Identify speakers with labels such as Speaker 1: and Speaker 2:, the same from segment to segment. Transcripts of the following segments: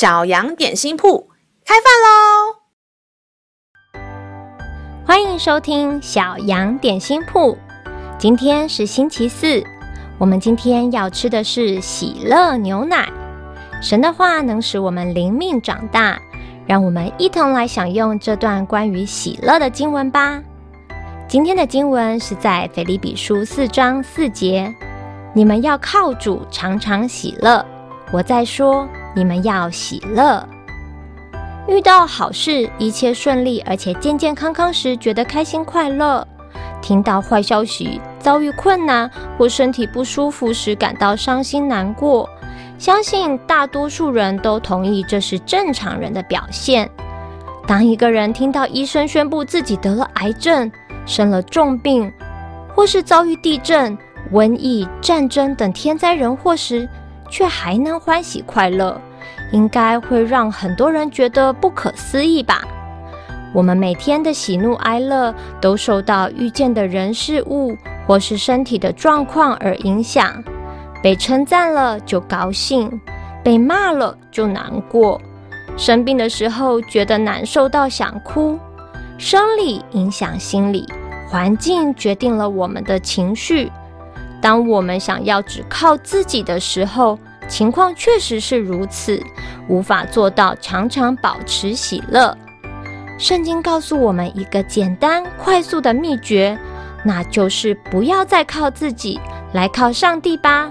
Speaker 1: 小羊点心铺开饭喽！
Speaker 2: 欢迎收听小羊点心铺。今天是星期四，我们今天要吃的是喜乐牛奶。神的话能使我们灵命长大，让我们一同来享用这段关于喜乐的经文吧。今天的经文是在腓立比书四章四节。你们要靠主常常喜乐。我在说，你们要喜乐。遇到好事，一切顺利，而且健健康康时，觉得开心快乐；听到坏消息，遭遇困难或身体不舒服时，感到伤心难过。相信大多数人都同意，这是正常人的表现。当一个人听到医生宣布自己得了癌症、生了重病，或是遭遇地震，瘟疫、战争等天灾人祸时，却还能欢喜快乐，应该会让很多人觉得不可思议吧？我们每天的喜怒哀乐都受到遇见的人事物或是身体的状况而影响。被称赞了就高兴，被骂了就难过。生病的时候觉得难受到想哭。生理影响心理，环境决定了我们的情绪。当我们想要只靠自己的时候，情况确实是如此，无法做到常常保持喜乐。圣经告诉我们一个简单快速的秘诀，那就是不要再靠自己，来靠上帝吧。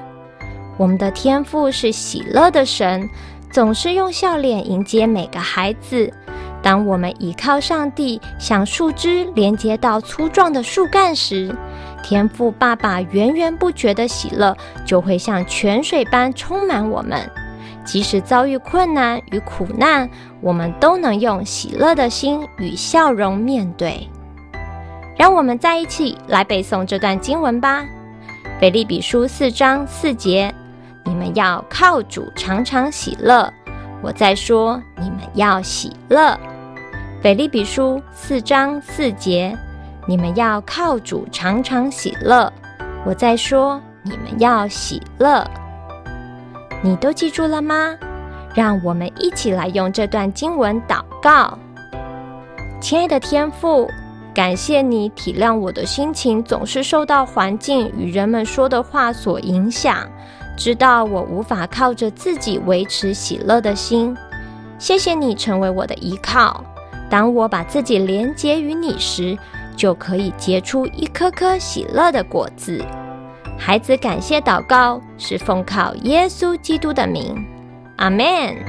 Speaker 2: 我们的天父是喜乐的神，总是用笑脸迎接每个孩子。当我们倚靠上帝，像树枝连接到粗壮的树干时，天父爸爸源源不绝的喜乐就会像泉水般充满我们。即使遭遇困难与苦难，我们都能用喜乐的心与笑容面对。让我们再一起来背诵这段经文吧，《腓立比书》四章四节：你们要靠主常常喜乐。我在说，你们要喜乐。腓利比书四章四节，你们要靠主常常喜乐。我在说，你们要喜乐。你都记住了吗？让我们一起来用这段经文祷告。亲爱的天父，感谢你体谅我的心情，总是受到环境与人们说的话所影响。知道我无法靠着自己维持喜乐的心，谢谢你成为我的依靠。当我把自己连结于你时，就可以结出一颗颗喜乐的果子。孩子感谢祷告，是奉靠耶稣基督的名，阿门。